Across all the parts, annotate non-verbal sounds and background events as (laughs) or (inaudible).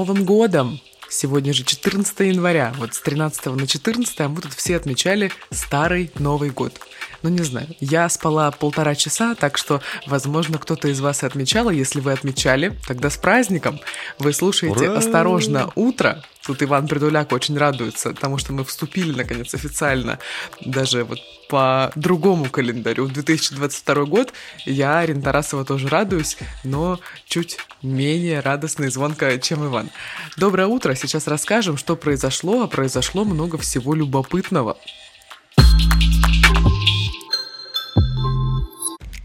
Новым годом! Сегодня же 14 января, вот с 13 на 14 мы тут все отмечали Старый Новый год. Ну, не знаю, я спала полтора часа, так что, возможно, кто-то из вас и отмечал, а если вы отмечали, тогда с праздником. Вы слушаете! «Осторожно, утро». Тут Иван Придуляк очень радуется, потому что мы вступили, наконец, официально даже вот по другому календарю, в 2022 год. Я, Арина Тарасова, тоже радуюсь, но чуть менее радостно и звонко, чем Иван. Доброе утро, сейчас расскажем, что произошло, а произошло много всего любопытного.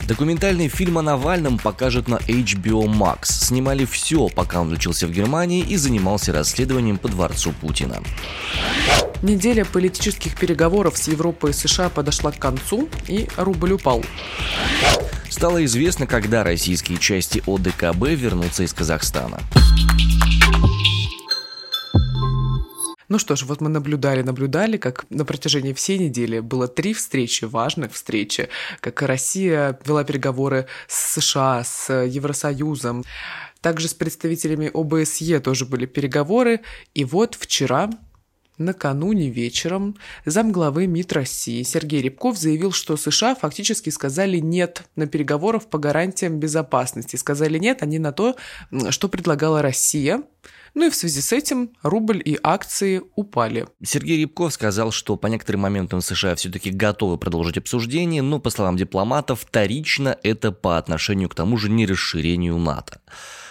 Документальный фильм о Навальном покажут на HBO Max. Снимали все, пока он учился в Германии и занимался расследованием по дворцу Путина. Неделя политических переговоров с Европой и США подошла к концу, и рубль упал. Стало известно, когда российские части ОДКБ вернутся из Казахстана. Ну что ж, вот мы наблюдали, наблюдали, как на протяжении всей недели было три встречи, важных встречи, как Россия вела переговоры с США, с Евросоюзом. Также с представителями ОБСЕ тоже были переговоры. И вот вчера Накануне вечером замглавы МИД России Сергей Рябков заявил, что США фактически сказали «нет» на переговоров по гарантиям безопасности. Сказали «нет» они на то, что предлагала Россия. Ну и в связи с этим рубль и акции упали. Сергей Рябков сказал, что по некоторым моментам США все-таки готовы продолжить обсуждение, но, по словам дипломатов, вторично это по отношению к тому же нерасширению НАТО.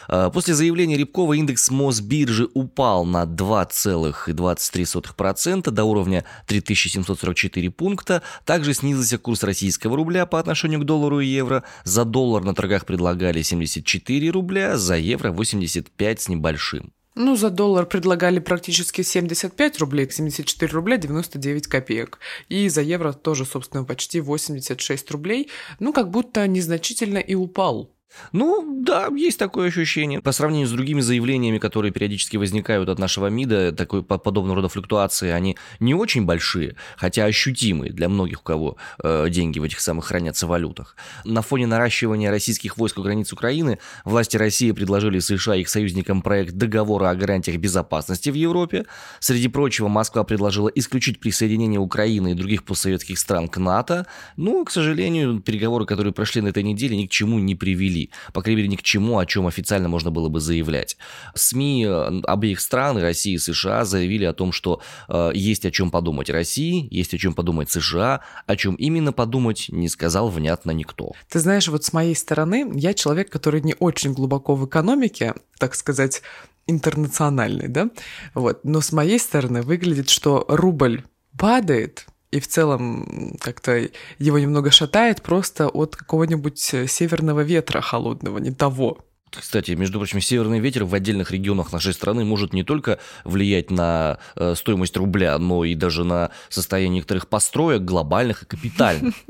А, после заявления Рябкова индекс Мосбиржи упал на 2,23% до уровня 3744 пункта. Также снизился курс российского рубля по отношению к доллару и евро. За доллар на торгах предлагали 74 рубля, за евро 85 с небольшим. Ну, за доллар предлагали практически 75 рублей, 74 рубля 99 копеек. И за евро тоже, собственно, почти 86 рублей. Ну, как будто незначительно и упал. Ну, да, есть такое ощущение. По сравнению с другими заявлениями, которые периодически возникают от нашего МИДа, такой подобного рода флуктуации, они не очень большие, хотя ощутимые для многих, у кого э, деньги в этих самых хранятся валютах. На фоне наращивания российских войск у границ Украины власти России предложили США и их союзникам проект договора о гарантиях безопасности в Европе. Среди прочего, Москва предложила исключить присоединение Украины и других постсоветских стран к НАТО. Но, к сожалению, переговоры, которые прошли на этой неделе, ни к чему не привели по крайней мере, ни к чему, о чем официально можно было бы заявлять. СМИ обеих стран, России и США, заявили о том, что э, есть о чем подумать России, есть о чем подумать США, о чем именно подумать не сказал внятно никто. Ты знаешь, вот с моей стороны, я человек, который не очень глубоко в экономике, так сказать, интернациональный, да, вот, но с моей стороны выглядит, что рубль падает, и в целом как-то его немного шатает просто от какого-нибудь э, северного ветра холодного, не того. Кстати, между прочим, северный ветер в отдельных регионах нашей страны может не только влиять на э, стоимость рубля, но и даже на состояние некоторых построек глобальных и капитальных. (laughs)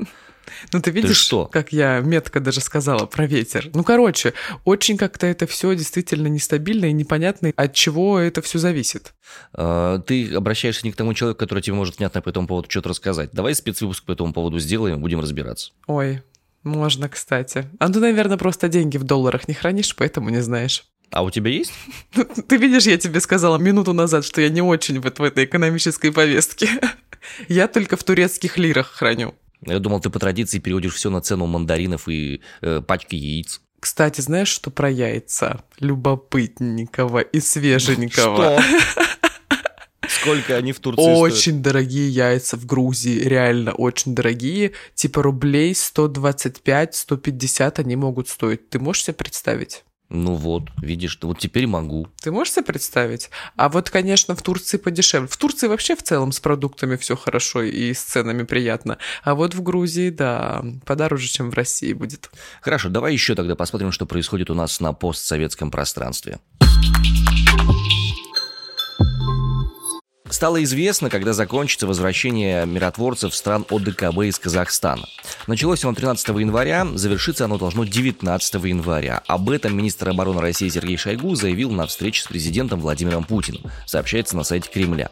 Ну, ты видишь, ты что? как я метко даже сказала про ветер. Ну, короче, очень как-то это все действительно нестабильно и непонятно, от чего это все зависит. А, ты обращаешься не к тому человеку, который тебе может внятно по этому поводу что-то рассказать. Давай спецвыпуск по этому поводу сделаем, будем разбираться. Ой, можно, кстати. А ты, наверное, просто деньги в долларах не хранишь, поэтому не знаешь. А у тебя есть? Ты видишь, я тебе сказала минуту назад, что я не очень вот в этой экономической повестке. (laughs) Я только в турецких лирах храню. Я думал, ты по традиции переводишь все на цену мандаринов и э, пачки яиц. Кстати, знаешь, что про яйца? Любопытненького и свеженького. Что? (laughs) Сколько они в Турции Очень стоят? дорогие яйца в Грузии, реально очень дорогие. Типа рублей 125-150 они могут стоить. Ты можешь себе представить? Ну вот, видишь, вот теперь могу. Ты можешь себе представить? А вот, конечно, в Турции подешевле. В Турции вообще в целом с продуктами все хорошо и с ценами приятно. А вот в Грузии, да, подороже, чем в России будет. Хорошо, давай еще тогда посмотрим, что происходит у нас на постсоветском пространстве. Стало известно, когда закончится возвращение миротворцев стран ОДКБ из Казахстана. Началось оно 13 января, завершиться оно должно 19 января. Об этом министр обороны России Сергей Шойгу заявил на встрече с президентом Владимиром Путиным, сообщается на сайте Кремля.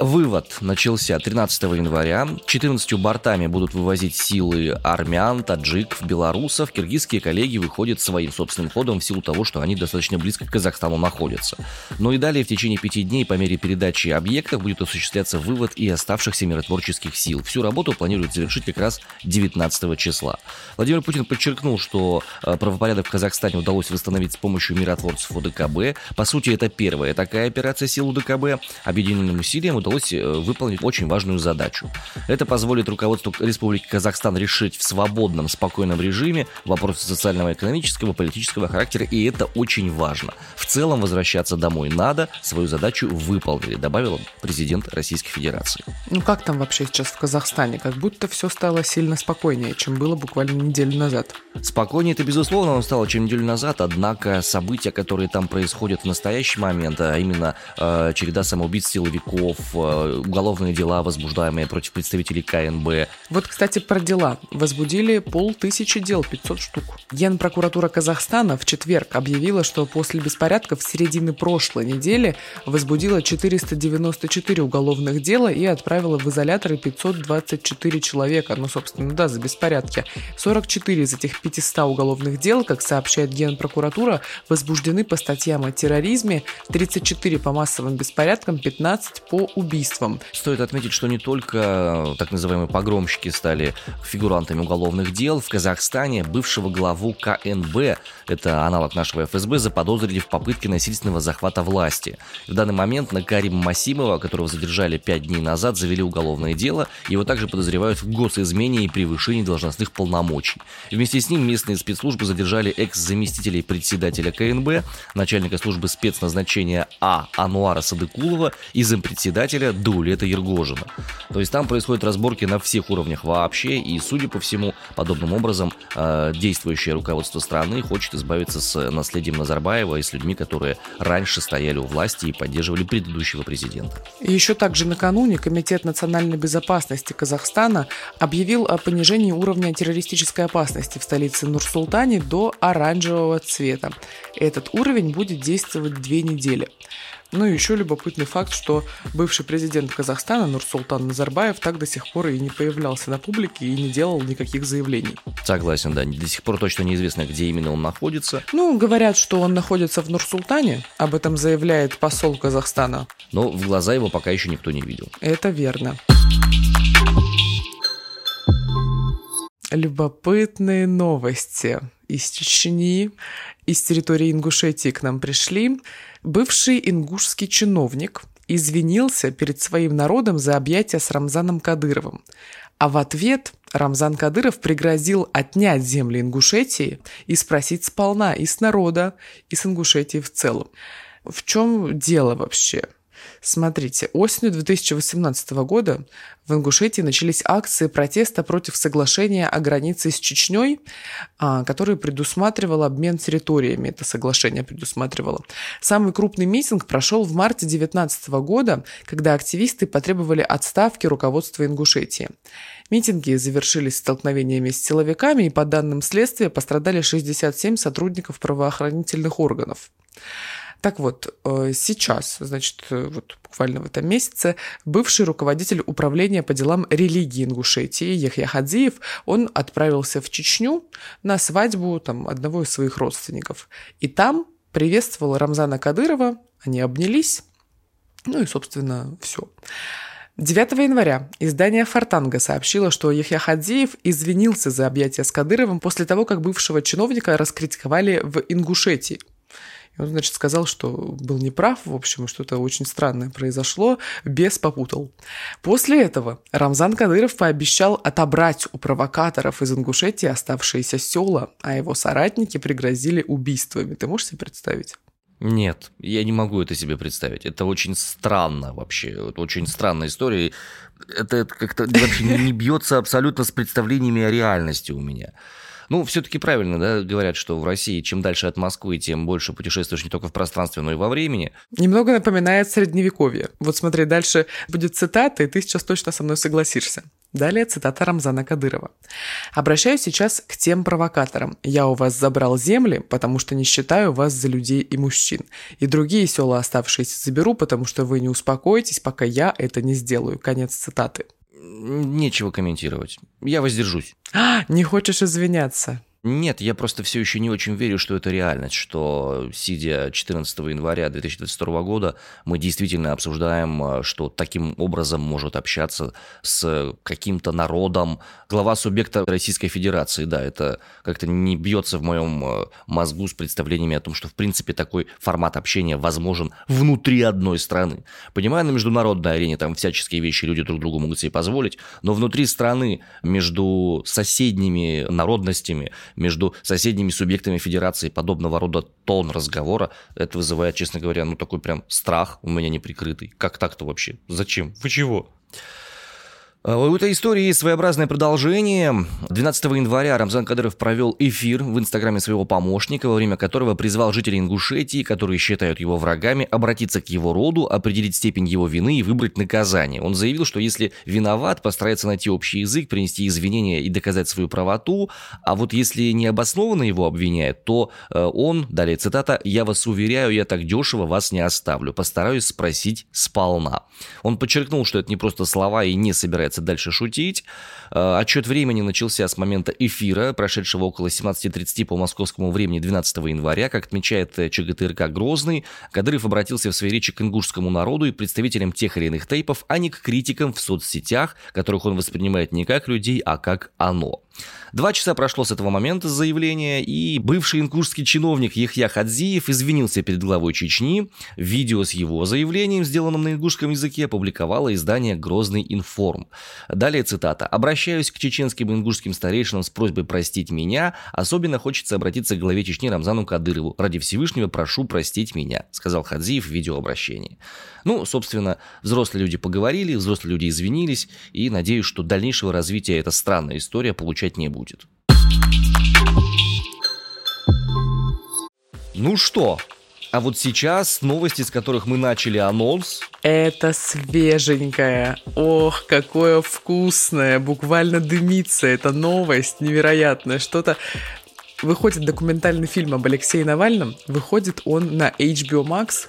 Вывод начался 13 января. 14 бортами будут вывозить силы армян, таджиков, белорусов. Киргизские коллеги выходят своим собственным ходом в силу того, что они достаточно близко к Казахстану находятся. Но и далее в течение пяти дней по мере передачи объектов будет осуществляться вывод и оставшихся миротворческих сил. Всю работу планируют завершить как раз 19 числа. Владимир Путин подчеркнул, что э, правопорядок в Казахстане удалось восстановить с помощью миротворцев УДКБ. По сути, это первая такая операция сил УДКБ. Объединенным усилием удалось удалось э, выполнить очень важную задачу. Это позволит руководству Республики Казахстан решить в свободном, спокойном режиме вопросы социального, экономического, политического характера, и это очень важно. В целом возвращаться домой надо, свою задачу выполнили, добавил президент Российской Федерации. Ну как там вообще сейчас в Казахстане? Как будто все стало сильно спокойнее, чем было буквально неделю назад. Спокойнее это, безусловно, оно стало, чем неделю назад, однако события, которые там происходят в настоящий момент, а именно э, череда самоубийств силовиков, уголовные дела, возбуждаемые против представителей КНБ. Вот, кстати, про дела. Возбудили полтысячи дел, 500 штук. Генпрокуратура Казахстана в четверг объявила, что после беспорядков в середины прошлой недели возбудила 494 уголовных дела и отправила в изоляторы 524 человека. Ну, собственно, да, за беспорядки. 44 из этих 500 уголовных дел, как сообщает Генпрокуратура, возбуждены по статьям о терроризме, 34 по массовым беспорядкам, 15 по убийствам убийствам. Стоит отметить, что не только так называемые погромщики стали фигурантами уголовных дел. В Казахстане бывшего главу КНБ, это аналог нашего ФСБ, заподозрили в попытке насильственного захвата власти. В данный момент на Карима Масимова, которого задержали пять дней назад, завели уголовное дело. Его также подозревают в госизмене и превышении должностных полномочий. Вместе с ним местные спецслужбы задержали экс-заместителей председателя КНБ, начальника службы спецназначения А. Ануара Садыкулова и зампредседателя председателя Дулета Ергожина. То есть там происходят разборки на всех уровнях вообще, и, судя по всему, подобным образом э, действующее руководство страны хочет избавиться с наследием Назарбаева и с людьми, которые раньше стояли у власти и поддерживали предыдущего президента. Еще также накануне Комитет национальной безопасности Казахстана объявил о понижении уровня террористической опасности в столице Нур-Султане до оранжевого цвета. Этот уровень будет действовать две недели. Ну и еще любопытный факт, что бывший президент Казахстана Нурсултан Назарбаев так до сих пор и не появлялся на публике и не делал никаких заявлений. Согласен, да. До сих пор точно неизвестно, где именно он находится. Ну, говорят, что он находится в Нурсултане. Об этом заявляет посол Казахстана. Но в глаза его пока еще никто не видел. Это верно. Любопытные новости из Чечни, из территории Ингушетии к нам пришли. Бывший ингушский чиновник извинился перед своим народом за объятия с Рамзаном Кадыровым. А в ответ Рамзан Кадыров пригрозил отнять земли Ингушетии и спросить сполна и с народа, и с Ингушетии в целом. В чем дело вообще? Смотрите, осенью 2018 года в Ингушетии начались акции протеста против соглашения о границе с Чечней, а, которое предусматривало обмен территориями. Это соглашение предусматривало. Самый крупный митинг прошел в марте 2019 года, когда активисты потребовали отставки руководства Ингушетии. Митинги завершились столкновениями с силовиками, и по данным следствия пострадали 67 сотрудников правоохранительных органов. Так вот, э, сейчас, значит, э, вот буквально в этом месяце, бывший руководитель управления по делам религии Ингушетии Яхья Хадзиев, он отправился в Чечню на свадьбу там, одного из своих родственников. И там приветствовал Рамзана Кадырова, они обнялись, ну и, собственно, все. 9 января издание «Фортанга» сообщило, что Яхья Хадзиев извинился за объятия с Кадыровым после того, как бывшего чиновника раскритиковали в Ингушетии – и он, значит, сказал, что был неправ, в общем, что-то очень странное произошло, без попутал. После этого Рамзан Кадыров пообещал отобрать у провокаторов из Ингушетии оставшиеся села, а его соратники пригрозили убийствами. Ты можешь себе представить? Нет, я не могу это себе представить. Это очень странно вообще. Это очень странная история. Это как-то (laughs) вообще не бьется абсолютно с представлениями о реальности у меня. Ну, все-таки правильно, да, говорят, что в России чем дальше от Москвы, тем больше путешествуешь не только в пространстве, но и во времени. Немного напоминает средневековье. Вот смотри, дальше будет цитата, и ты сейчас точно со мной согласишься. Далее цитата Рамзана Кадырова. «Обращаюсь сейчас к тем провокаторам. Я у вас забрал земли, потому что не считаю вас за людей и мужчин. И другие села оставшиеся заберу, потому что вы не успокоитесь, пока я это не сделаю». Конец цитаты. Нечего комментировать. Я воздержусь. А, (gasps) не хочешь извиняться? Нет, я просто все еще не очень верю, что это реальность, что, сидя 14 января 2022 года, мы действительно обсуждаем, э, что таким образом может общаться с каким-то народом глава субъекта Российской Федерации. Да, это как-то не бьется в моем э, мозгу с представлениями о том, что, в принципе, такой формат общения возможен внутри одной страны. Понимаю, на международной арене там всяческие вещи люди друг другу могут себе позволить, но внутри страны, между соседними народностями, между соседними субъектами федерации подобного рода тон разговора, это вызывает, честно говоря, ну такой прям страх у меня неприкрытый. Как так-то вообще? Зачем? Вы чего? А, у этой истории своеобразное продолжение. 12 января Рамзан Кадыров провел эфир в инстаграме своего помощника, во время которого призвал жителей Ингушетии, которые считают его врагами, обратиться к его роду, определить степень его вины и выбрать наказание. Он заявил, что если виноват, постарается найти общий язык, принести извинения и доказать свою правоту, а вот если необоснованно его обвиняют, то э, он, далее цитата, «Я вас уверяю, я так дешево вас не оставлю, постараюсь спросить сполна». Он подчеркнул, что это не просто слова и не собирается собирается дальше шутить. Э, отчет времени начался с момента эфира, прошедшего около 17.30 по московскому времени 12 января. Как отмечает э, ЧГТРК «Грозный», Кадыров обратился в своей речи к ингушскому народу и представителям тех или иных тейпов, а не к критикам в соцсетях, которых он воспринимает не как людей, а как оно. Два часа прошло с этого момента заявления, и бывший ингушский чиновник Ехья Хадзиев извинился перед главой Чечни. Видео с его заявлением, сделанным на ингушском языке, опубликовало издание «Грозный информ». Далее цитата. «Обращаюсь к чеченским и ингушским старейшинам с просьбой простить меня. Особенно хочется обратиться к главе Чечни Рамзану Кадырову. Ради Всевышнего прошу простить меня», сказал Хадзиев в видеообращении. Ну, собственно, взрослые люди поговорили, взрослые люди извинились, и надеюсь, что дальнейшего развития эта странная история получать не будет. Ну что, а вот сейчас новости, с которых мы начали анонс. Это свеженькое. Ох, какое вкусное. Буквально дымится эта новость. Невероятное. Что-то выходит документальный фильм об Алексее Навальном. Выходит он на HBO Max.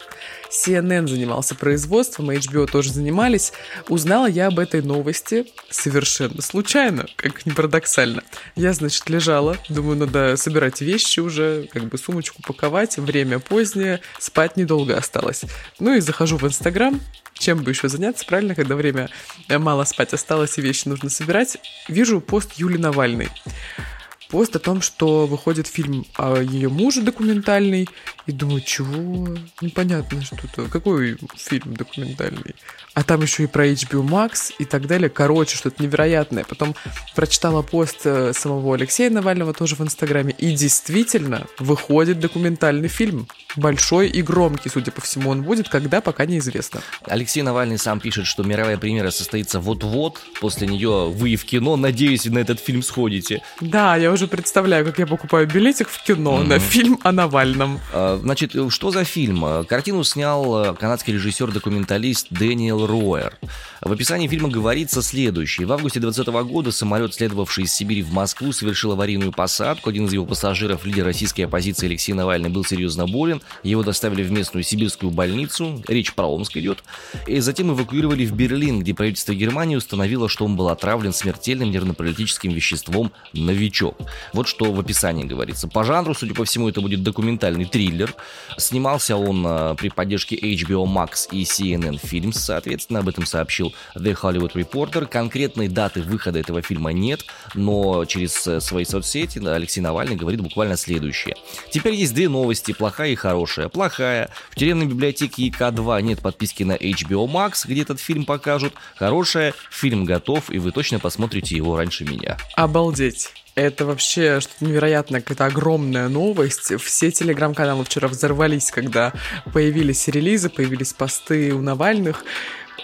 CNN занимался производством, HBO тоже занимались. Узнала я об этой новости совершенно случайно, как ни парадоксально. Я, значит, лежала, думаю, надо собирать вещи уже, как бы сумочку паковать, время позднее, спать недолго осталось. Ну и захожу в Инстаграм, чем бы еще заняться, правильно, когда время мало спать осталось и вещи нужно собирать. Вижу пост Юли Навальной пост о том, что выходит фильм о ее муже документальный. И думаю, чего? Непонятно что-то. Какой фильм документальный? А там еще и про HBO Max и так далее. Короче, что-то невероятное. Потом прочитала пост э, самого Алексея Навального тоже в Инстаграме. И действительно, выходит документальный фильм. Большой и громкий, судя по всему, он будет. Когда, пока неизвестно. Алексей Навальный сам пишет, что мировая премьера состоится вот-вот. После нее вы в кино. Надеюсь, на этот фильм сходите. Да, я уже представляю, как я покупаю билетик в кино mm-hmm. на фильм о Навальном. А, значит, что за фильм? Картину снял э, канадский режиссер-документалист Дэниел Роер. В описании фильма говорится следующее. В августе 2020 года самолет, следовавший из Сибири в Москву, совершил аварийную посадку. Один из его пассажиров, лидер российской оппозиции Алексей Навальный, был серьезно болен. Его доставили в местную сибирскую больницу. Речь про Омск идет. И затем эвакуировали в Берлин, где правительство Германии установило, что он был отравлен смертельным нервно-паралитическим веществом «Новичок». Вот что в описании говорится. По жанру, судя по всему, это будет документальный триллер. Снимался он э, при поддержке HBO Max и CNN Films, соответственно, об этом сообщил The Hollywood Reporter. Конкретной даты выхода этого фильма нет, но через э, свои соцсети Алексей Навальный говорит буквально следующее. Теперь есть две новости, плохая и хорошая. Плохая. В тюремной библиотеке ИК-2 нет подписки на HBO Max, где этот фильм покажут. Хорошая, фильм готов, и вы точно посмотрите его раньше меня. Обалдеть. Это вообще что-то невероятное, какая-то огромная новость. Все телеграм-каналы вчера взорвались, когда появились релизы, появились посты у Навальных.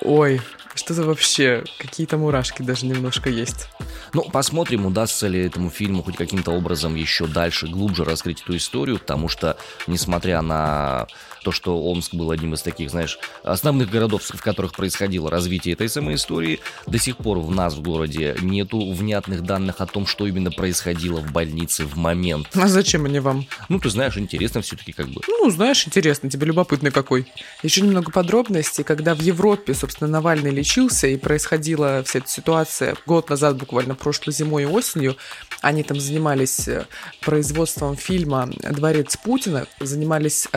Ой, Что-то вообще, какие-то мурашки даже немножко есть. Ну, посмотрим, удастся ли этому фильму хоть каким-то образом еще дальше, глубже раскрыть эту историю, потому что, несмотря на то, что Омск был одним из таких, знаешь, основных городов, в которых происходило развитие этой самой истории, до сих пор в нас в городе нету внятных данных о том, что именно происходило в больнице в момент. А зачем они вам? Ну, ты знаешь, интересно все-таки как бы. Ну, знаешь, интересно, тебе любопытный какой. Еще немного подробностей, когда в Европе, собственно, Навальный лечился и происходила вся эта ситуация год назад, буквально прошлой зимой и осенью, они там занимались э, производством фильма «Дворец Путина», занимались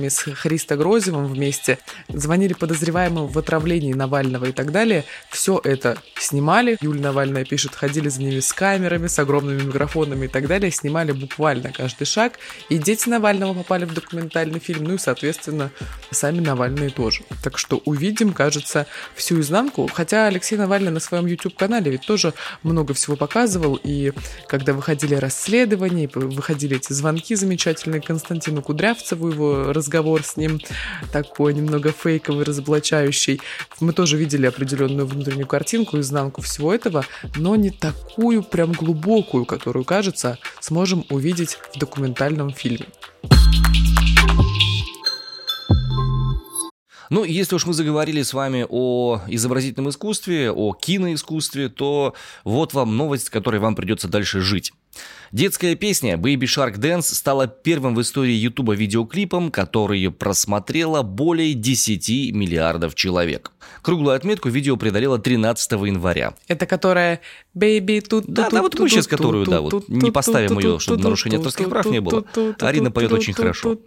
расследованиями с Христо Грозевым вместе, звонили подозреваемым в отравлении Навального и так далее. Все это снимали. Юлия Навальная пишет, ходили за ними с камерами, с огромными микрофонами и так далее, снимали буквально каждый шаг. И дети Навального попали в документальный фильм, ну и, соответственно, сами Навальные тоже. Так что увидим, кажется, всю изнанку. Хотя Алексей Навальный на своем YouTube-канале ведь тоже много всего показывал, и когда выходили расследования, выходили эти звонки замечательные Константину Кудрявцеву, его разговор с ним такой немного фейковый, разоблачающий. Мы тоже видели определенную внутреннюю картинку, изнанку всего этого, но не такую прям глубокую, которую, кажется, сможем увидеть в документальном фильме. Ну, если уж мы заговорили с вами о изобразительном искусстве, о киноискусстве, то вот вам новость, с которой вам придется дальше жить. Детская песня Baby Shark Dance стала первым в истории Ютуба видеоклипом, который просмотрело более 10 миллиардов человек. Круглую отметку видео преодолело 13 января. Это которая Baby тут Да, да, вот мы сейчас которую, да, вот не поставим ее, чтобы нарушения авторских прав не было. Арина поет очень хорошо.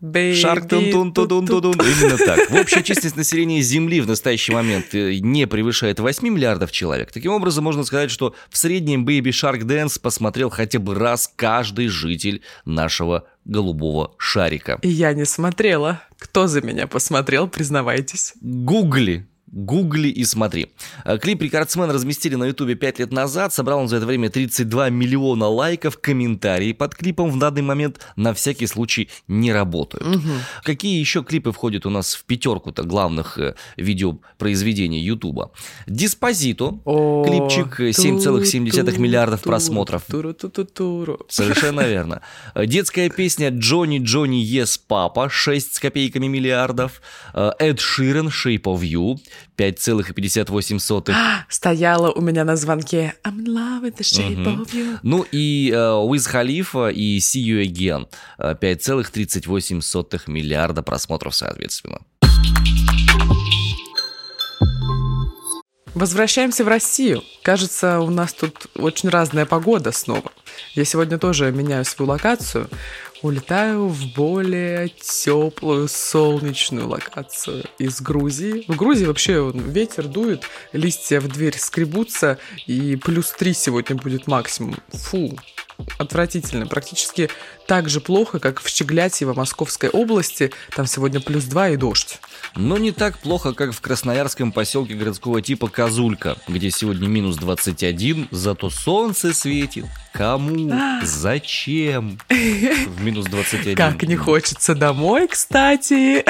Шарк тун тун тун тун тун Именно так. В общей численность населения Земли в настоящий момент э, не превышает 8 миллиардов человек. Таким образом, можно сказать, что в среднем Baby Shark Dance посмотрел хотя бы раз каждый житель нашего голубого шарика. Я не смотрела. Кто за меня посмотрел, признавайтесь. Гугли. Гугли и смотри. Э, клип «Рекордсмен» разместили на ютубе 5 лет назад. Собрал он за это время 32 миллиона лайков. Комментарии под клипом в данный момент на всякий случай не работают. Угу. Какие еще клипы входят у нас в пятерку-то главных э, видеопроизведений ютуба? «Диспозито». О, клипчик 7,7 миллиардов просмотров. Совершенно (laughs) верно. Э, детская песня «Джонни Джонни Ес Папа» 6 с копейками миллиардов. Эд Ширен «Shape of You» 5,58. Стояла у меня на звонке I'm in love with the shape угу. of you. Ну и uh, Wiz Khalifa и See You Again 5,38 миллиарда просмотров соответственно. Возвращаемся в Россию. Кажется, у нас тут очень разная погода снова. Я сегодня тоже меняю свою локацию улетаю в более теплую солнечную локацию из Грузии. В Грузии вообще ветер дует, листья в дверь скребутся, и плюс 3 сегодня будет максимум. Фу, отвратительно. Практически так же плохо, как в Щеглятьево Московской области. Там сегодня плюс 2 и дождь. Но не так плохо, как в красноярском поселке городского типа Козулька, где сегодня минус 21, зато солнце светит. Кому? Зачем? В минус 21. Как не хочется домой, кстати.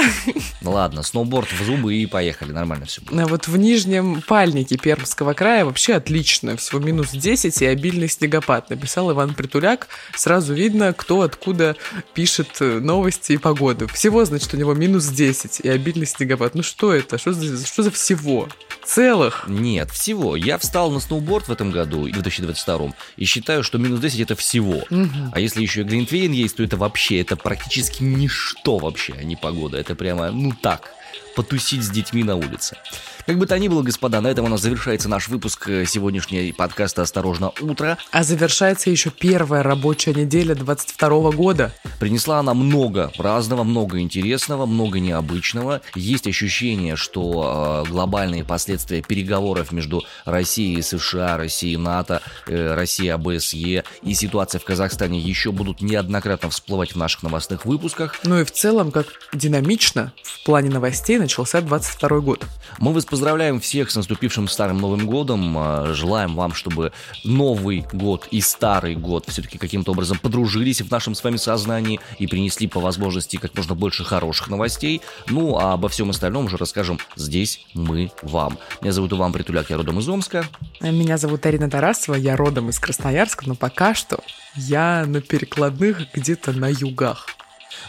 Ну ладно, сноуборд в зубы и поехали, нормально все. А вот в Нижнем Пальнике Пермского края вообще отлично. Всего минус 10 и обильный снегопад. Написал Иван Притуляк. Сразу видно, кто откуда пишет э, новости и погоду. Всего, значит, у него минус 10 и обильный снегопад. Ну что это? Что за, что за всего? Целых? Нет, всего. Я встал на сноуборд в этом году, в 2022, и считаю, что минус 10 это всего. Угу. А если еще и Глинтвейн есть, то это вообще, это практически ничто вообще, а не погода. Это прямо, ну так, потусить с детьми на улице. Как бы то ни было, господа, на этом у нас завершается наш выпуск э, сегодняшней подкаста «Осторожно, утро». А завершается еще первая рабочая неделя 22 года. Принесла она много разного, много интересного, много необычного. Есть ощущение, что э, глобальные последствия переговоров между Россией и США, Россией и НАТО, э, Россией АБСЕ и ситуация в Казахстане еще будут неоднократно всплывать в наших новостных выпусках. Ну и в целом, как динамично в плане новостей начался 22 год. Мы вас поздравляем всех с наступившим старым Новым годом. А, желаем вам, чтобы Новый год и Старый год все-таки каким-то образом подружились в нашем с вами сознании и принесли по возможности как можно больше хороших новостей. Ну, а обо всем остальном уже расскажем здесь мы вам. Меня зовут Иван Притуляк, я родом из Омска. Меня зовут Арина Тарасова, я родом из Красноярска, но пока что я на перекладных где-то на югах.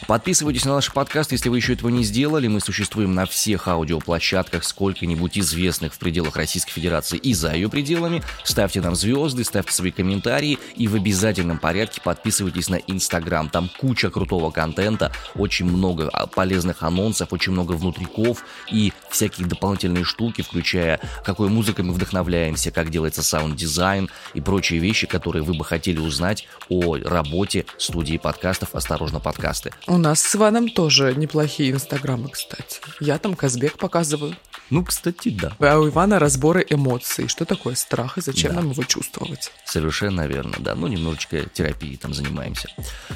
Подписывайтесь на наш подкаст, если вы еще этого не сделали. Мы существуем на всех аудиоплощадках, сколько-нибудь известных в пределах Российской Федерации и за ее пределами. Ставьте нам звезды, ставьте свои комментарии и в обязательном порядке подписывайтесь на Инстаграм. Там куча крутого контента, очень много а, полезных анонсов, очень много внутриков и всякие дополнительные штуки, включая какой музыкой мы вдохновляемся, как делается саунд-дизайн и прочие вещи, которые вы бы хотели узнать о работе студии подкастов «Осторожно, подкасты». У нас с Иваном тоже неплохие инстаграмы, кстати. Я там Казбек показываю. Ну, кстати, да. А у Ивана разборы эмоций. Что такое страх и зачем да. нам его чувствовать? Совершенно верно, да. Ну, немножечко терапии там занимаемся.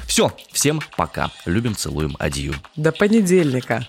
Все, всем пока. Любим, целуем, адью. До понедельника.